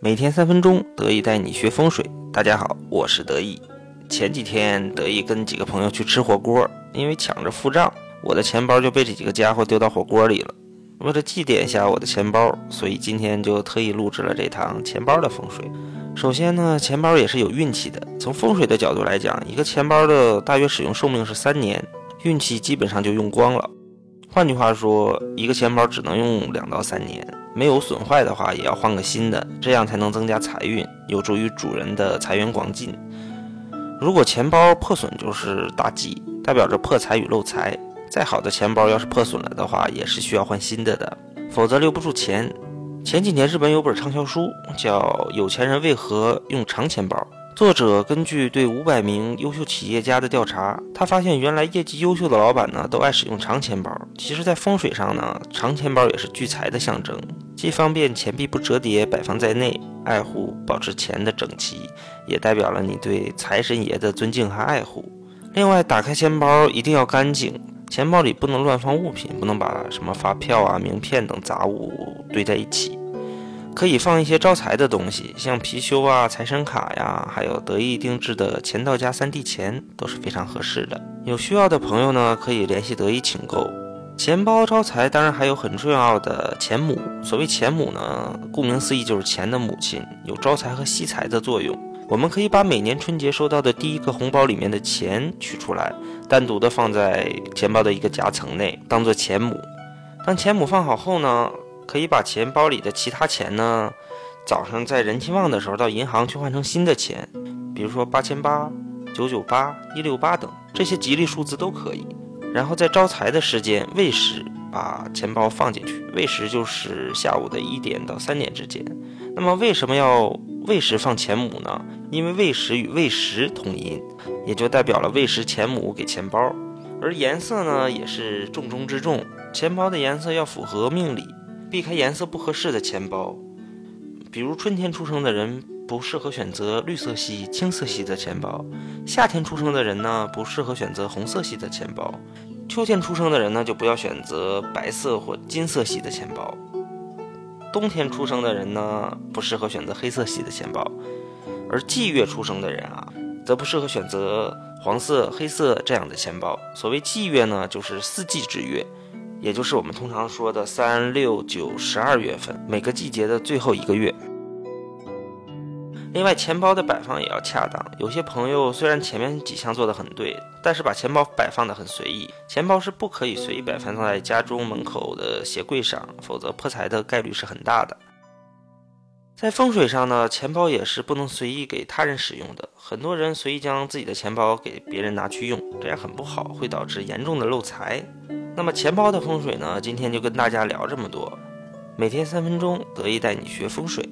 每天三分钟，得意带你学风水。大家好，我是得意。前几天得意跟几个朋友去吃火锅，因为抢着付账，我的钱包就被这几个家伙丢到火锅里了。为了祭奠一下我的钱包，所以今天就特意录制了这堂钱包的风水。首先呢，钱包也是有运气的。从风水的角度来讲，一个钱包的大约使用寿命是三年，运气基本上就用光了。换句话说，一个钱包只能用两到三年。没有损坏的话，也要换个新的，这样才能增加财运，有助于主人的财源广进。如果钱包破损，就是大忌，代表着破财与漏财。再好的钱包，要是破损了的话，也是需要换新的的，否则留不住钱。前几年日本有本畅销书叫《有钱人为何用长钱包》。作者根据对五百名优秀企业家的调查，他发现原来业绩优秀的老板呢，都爱使用长钱包。其实，在风水上呢，长钱包也是聚财的象征，既方便钱币不折叠摆放在内，爱护保持钱的整齐，也代表了你对财神爷的尊敬和爱护。另外，打开钱包一定要干净，钱包里不能乱放物品，不能把什么发票啊、名片等杂物堆在一起。可以放一些招财的东西，像貔貅啊、财神卡呀，还有得意定制的钱道家三 D 钱都是非常合适的。有需要的朋友呢，可以联系得意请购。钱包招财，当然还有很重要的钱母。所谓钱母呢，顾名思义就是钱的母亲，有招财和吸财的作用。我们可以把每年春节收到的第一个红包里面的钱取出来，单独的放在钱包的一个夹层内，当做钱母。当钱母放好后呢？可以把钱包里的其他钱呢，早上在人气旺的时候到银行去换成新的钱，比如说八千八、九九八、一六八等这些吉利数字都可以。然后在招财的时间未时把钱包放进去，未时就是下午的一点到三点之间。那么为什么要未时放钱母呢？因为未时与未时同音，也就代表了未时钱母给钱包。而颜色呢也是重中之重，钱包的颜色要符合命理。避开颜色不合适的钱包，比如春天出生的人不适合选择绿色系、青色系的钱包；夏天出生的人呢，不适合选择红色系的钱包；秋天出生的人呢，就不要选择白色或金色系的钱包；冬天出生的人呢，不适合选择黑色系的钱包；而季月出生的人啊，则不适合选择黄色、黑色这样的钱包。所谓季月呢，就是四季之月。也就是我们通常说的三六九十二月份，每个季节的最后一个月。另外，钱包的摆放也要恰当。有些朋友虽然前面几项做的很对，但是把钱包摆放的很随意。钱包是不可以随意摆放在家中门口的鞋柜上，否则破财的概率是很大的。在风水上呢，钱包也是不能随意给他人使用的。很多人随意将自己的钱包给别人拿去用，这样很不好，会导致严重的漏财。那么钱包的风水呢？今天就跟大家聊这么多。每天三分钟，得意带你学风水。